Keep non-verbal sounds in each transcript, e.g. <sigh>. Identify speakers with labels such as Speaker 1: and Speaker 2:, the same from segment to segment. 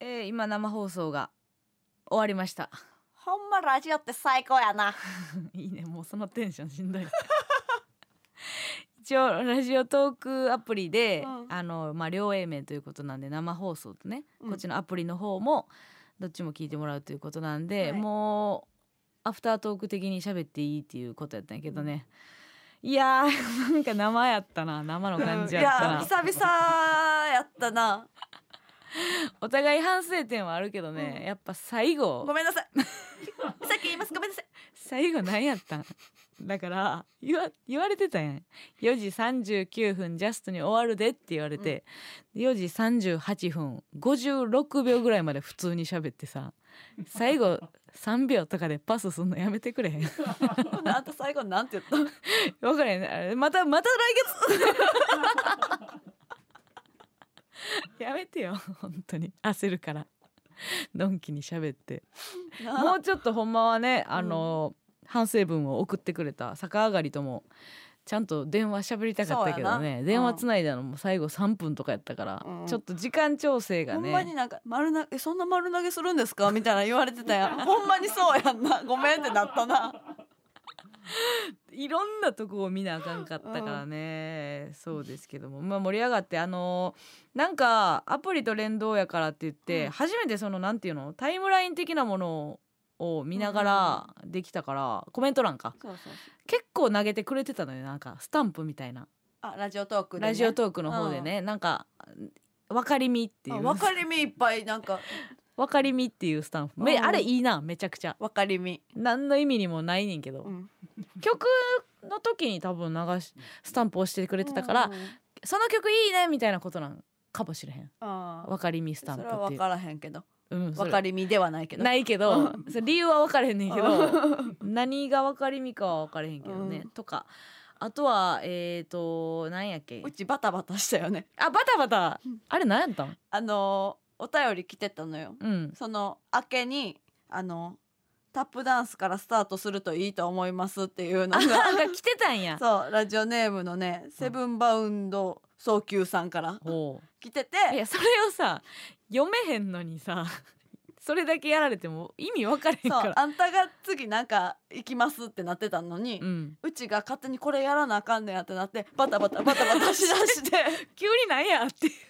Speaker 1: えー今生放送が終わりました。
Speaker 2: ほんまラジオって最高やな。<laughs>
Speaker 1: いいね。もうそのテンションしんどい。<laughs> 一応ラジオトークアプリで、
Speaker 2: うん。
Speaker 1: あのまあ両 A 面ということなんで生放送とね、
Speaker 2: うん。
Speaker 1: こっちのアプリの方もどっちも聞いてもらうということなんで、
Speaker 2: はい。
Speaker 1: もうアフタートーク的に喋っていいっていうことやったんやけどね、いやー <laughs> なんか生やったな。生の感じ
Speaker 2: い
Speaker 1: やったな、
Speaker 2: や久々やったな。<laughs>
Speaker 1: お互い反省点はあるけどね、
Speaker 2: うん。
Speaker 1: やっぱ最後。
Speaker 2: ごめんなさい。<laughs> さっき言います。ごめんなさい。
Speaker 1: 最後何やったん？だから言わ言われてたやん。4時39分ジャストに終わるでって言われて、4時38分56秒ぐらいまで普通に喋ってさ。最後3秒とかでパスすんのやめてくれへん？
Speaker 2: あんた最後なんて言った？<laughs>
Speaker 1: 分からへん。あれまたまた来月 <laughs> やめてよ本当に。焦るから。のんきに喋って。もうちょっとほんまはねあの、反省文を送ってくれた逆上がりともちゃんと電話喋りたかったけどね。電話つないだのも最後3分とかやったから、
Speaker 2: うん。
Speaker 1: ちょっと時間調整が
Speaker 2: ほんまに
Speaker 1: ね
Speaker 2: なんか丸投げえそんな丸投げするんですか？みたいな言われてたやん。ほんまにそうやんな。ごめんってなったな <laughs> い
Speaker 1: ろんなとこを見なあかんかったからね、そうですけども、まあ、盛り上がってあのなんかアプリと連動やからって言って、
Speaker 2: うん。
Speaker 1: 初めてそのなんていうの？タイムライン的なものを見ながらできたから、コメント欄か。結構投げてくれてたのよ。なんかスタンプみたいな。
Speaker 2: あラジオトークで、ね、
Speaker 1: ラジオトークの方でね、なんか分かりみっていう。
Speaker 2: あ分かりみいっぱいなんか
Speaker 1: 分かりみっていうスタンプめ
Speaker 2: うん。
Speaker 1: あれいいなめちゃくちゃ。
Speaker 2: 分かりみ、
Speaker 1: 何の意味にもないねんけど、
Speaker 2: うん、
Speaker 1: 曲の時に多分流しスタンプ押してくれてたから、
Speaker 2: うん
Speaker 1: その曲いいねみたいなことなんかもしれへん。
Speaker 2: あ
Speaker 1: 分かりみスタンプっていう。
Speaker 2: それは分からへんけど。
Speaker 1: うん、
Speaker 2: 分かりみではないけど。
Speaker 1: ないけど理由は分かれへんねんけど
Speaker 2: う
Speaker 1: 何が分かりみかは分かれへんけどね、
Speaker 2: うん。
Speaker 1: とか。あとはえっ、ー、と何やっけ。
Speaker 2: うちバタバタしたよね。
Speaker 1: あバタバタ。
Speaker 2: うん。
Speaker 1: あれ何やったん？
Speaker 2: あのお便り来てたのよ。
Speaker 1: うん。
Speaker 2: その明けにあのタップダンスからスタートするといいと思いますっていうの
Speaker 1: あ
Speaker 2: が
Speaker 1: 来てたんや。
Speaker 2: そうラジオネームのねセブンバウンド早急さんから。
Speaker 1: ほ
Speaker 2: 来てて。
Speaker 1: ういやそれをさ読めへんのにさそれだけやられても意味分かれへん
Speaker 2: そう
Speaker 1: から
Speaker 2: あんたが次なんか行きますってなってたのに、
Speaker 1: う
Speaker 2: うんちが勝手にこれやらなあかんねやってなってバタバタバタバタしだして。<laughs>
Speaker 1: 急になんやって。いう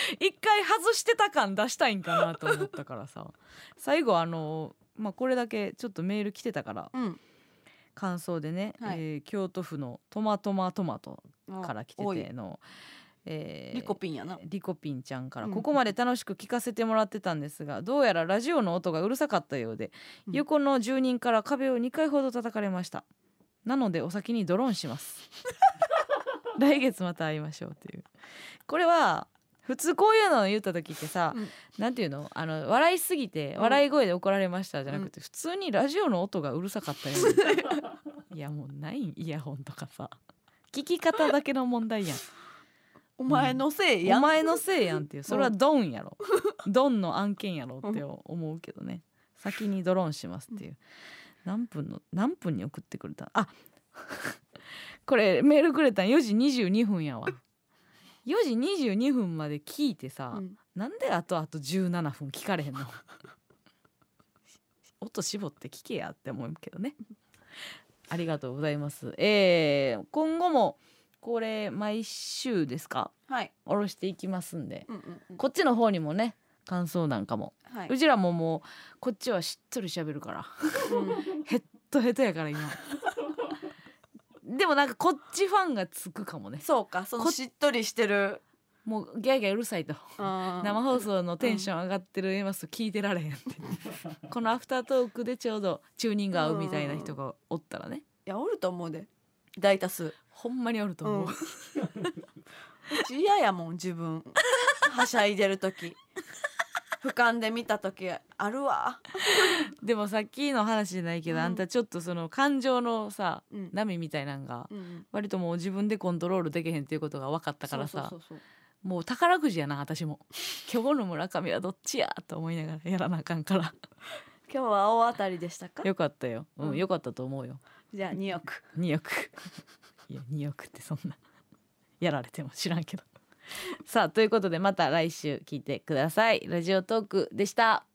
Speaker 1: <laughs> 一回外してた感出したいんかなと思ったからさ。<laughs> 最後あのまあこれだけちょっとメール来てたから
Speaker 2: うん。
Speaker 1: 感想でね、
Speaker 2: はい。
Speaker 1: えー京都府のトマトマトマトから来てての、えー
Speaker 2: リコピンやな。
Speaker 1: リコピンちゃんから、
Speaker 2: うん。
Speaker 1: ここまで楽しく聞かせてもらってたんですがどうやらラジオの音がうるさかったようで、
Speaker 2: うん。
Speaker 1: 横の住人から壁を2回ほど叩かれました。なのでお先にドローンします。<laughs> 来月また会いましょうっていう。これは普通こういうのを言った時ってさ、
Speaker 2: うん。
Speaker 1: なんていうの？あの笑いすぎて
Speaker 2: うん。
Speaker 1: 笑い声で怒られましたじゃなくて、普通にラジオの音がうるさかったよう <laughs> いやもうないイヤホンとかさ。聞き方だけの問題やん。
Speaker 2: お前のせいやん。
Speaker 1: お前のせいやんっていう。それはドンやろ。<laughs> ドンの案件やろって思うけどね。先にドローンしますっていう。何分の何分に送ってくれた？あ <laughs> これメールくれたん？4時22分やわ4時22分まで聞いてさ、
Speaker 2: うん。
Speaker 1: なんであとあと17分聞かれへんの？<laughs> 音絞って聞けやって思うけどね。<laughs> ありがとうございます。えー、今後もこれ毎週ですか？
Speaker 2: はい、
Speaker 1: 下ろしていきますんで。
Speaker 2: うんうんうん。
Speaker 1: こっちの方にもね感想なんかも、
Speaker 2: はい。う
Speaker 1: ちらももうこっちはしっとり喋るから。
Speaker 2: うん。<laughs>
Speaker 1: ヘッドヘッドやから今でもなんかこっちファンがつくかもね。
Speaker 2: そうかその
Speaker 1: こ
Speaker 2: しっとりしてる。
Speaker 1: もうギャーギャーうるさいと。
Speaker 2: 生
Speaker 1: 生放送のテンション上がってるエマス聞いてられへんって。このアフタートークでちょうどチューニング合うみたいな人がおったらね。
Speaker 2: いやおると思うで。大多数。
Speaker 1: ほんまにおると思う、
Speaker 2: うん。<laughs> 嫌やもん自分。はしゃいでる時俯瞰で見た時あるわ、<laughs>
Speaker 1: でもさっきの話じゃないけど、
Speaker 2: うん。
Speaker 1: あんたちょっとその感情のさ
Speaker 2: うん。
Speaker 1: 波みたいなんが
Speaker 2: うん、
Speaker 1: 割ともう自分でコントロールできへんっていうことが分かったからさもう宝くじやな私も。<laughs> 今日の村上はどっちやと思いながらやらなあかんから。<laughs>
Speaker 2: 今日は大当たりでしたか？
Speaker 1: よかったよ、うん
Speaker 2: うん。
Speaker 1: よかったと思うよ。
Speaker 2: じゃあ2億
Speaker 1: 2億いや2億ってそんなやられても知らんけど <laughs> さあということでまた来週聞いてください。ラジオトークでした。